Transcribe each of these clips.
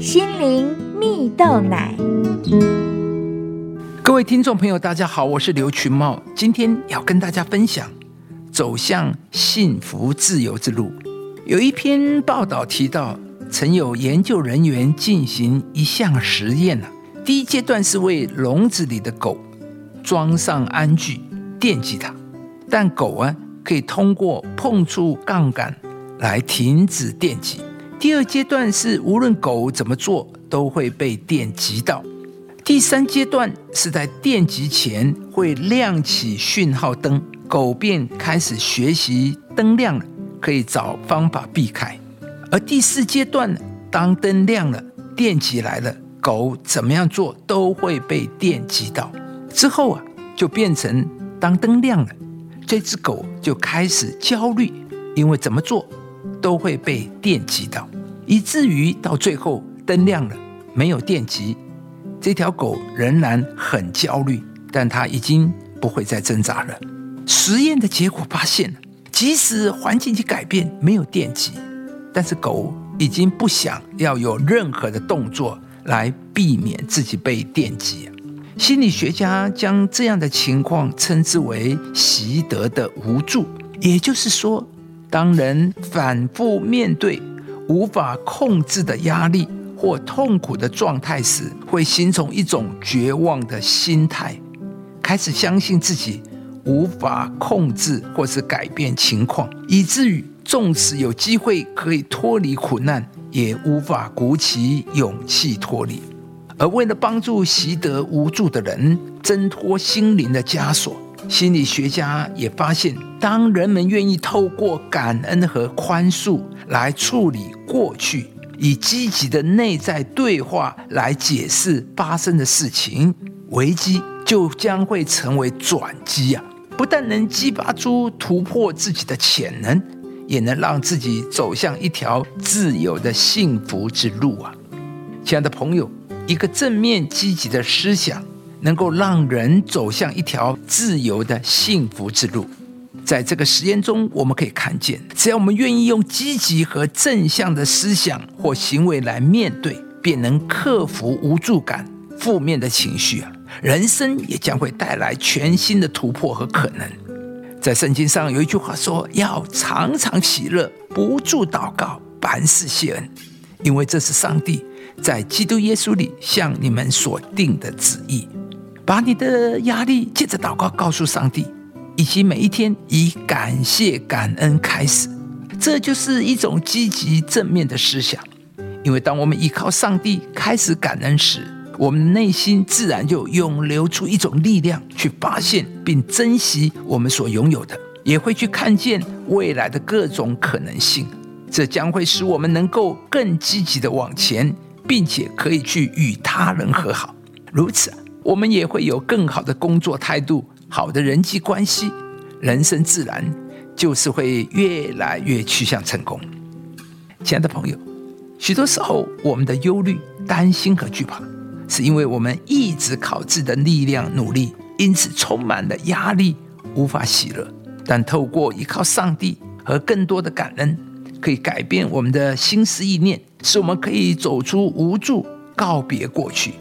心灵蜜豆奶。各位听众朋友，大家好，我是刘群茂，今天要跟大家分享走向幸福自由之路。有一篇报道提到，曾有研究人员进行一项实验呢。第一阶段是为笼子里的狗装上安具，电击它，但狗啊可以通过碰触杠杆来停止电击。第二阶段是无论狗怎么做都会被电击到。第三阶段是在电击前会亮起讯号灯，狗便开始学习灯亮了，可以找方法避开。而第四阶段，当灯亮了，电击来了，狗怎么样做都会被电击到。之后啊，就变成当灯亮了，这只狗就开始焦虑，因为怎么做都会被电击到，以至于到最后灯亮了，没有电击。这条狗仍然很焦虑，但它已经不会再挣扎了。实验的结果发现，即使环境去改变，没有电击，但是狗已经不想要有任何的动作来避免自己被电击。心理学家将这样的情况称之为“习得的无助”，也就是说，当人反复面对无法控制的压力。或痛苦的状态时，会形成一种绝望的心态，开始相信自己无法控制或是改变情况，以至于纵使有机会可以脱离苦难，也无法鼓起勇气脱离。而为了帮助习得无助的人挣脱心灵的枷锁，心理学家也发现，当人们愿意透过感恩和宽恕来处理过去。以积极的内在对话来解释发生的事情，危机就将会成为转机啊！不但能激发出突破自己的潜能，也能让自己走向一条自由的幸福之路啊！亲爱的朋友，一个正面积极的思想，能够让人走向一条自由的幸福之路。在这个实验中，我们可以看见，只要我们愿意用积极和正向的思想或行为来面对，便能克服无助感、负面的情绪啊，人生也将会带来全新的突破和可能。在圣经上有一句话说：“要常常喜乐，不住祷告，凡事谢恩，因为这是上帝在基督耶稣里向你们所定的旨意。”把你的压力借着祷告告诉上帝。以及每一天以感谢感恩开始，这就是一种积极正面的思想。因为当我们依靠上帝开始感恩时，我们内心自然就涌流出一种力量，去发现并珍惜我们所拥有的，也会去看见未来的各种可能性。这将会使我们能够更积极的往前，并且可以去与他人和好。如此，我们也会有更好的工作态度。好的人际关系，人生自然就是会越来越趋向成功。亲爱的朋友，许多时候我们的忧虑、担心和惧怕，是因为我们一直靠自己的力量努力，因此充满了压力，无法喜乐。但透过依靠上帝和更多的感恩，可以改变我们的心思意念，使我们可以走出无助，告别过去，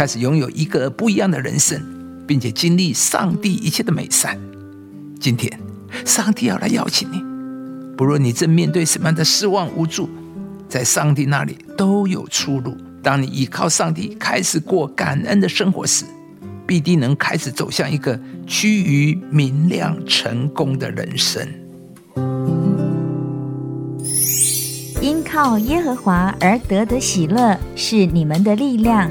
开始拥有一个不一样的人生。并且经历上帝一切的美善。今天，上帝要来邀请你，不论你正面对什么样的失望无助，在上帝那里都有出路。当你依靠上帝开始过感恩的生活时，必定能开始走向一个趋于明亮、成功的人生。因靠耶和华而得的喜乐是你们的力量。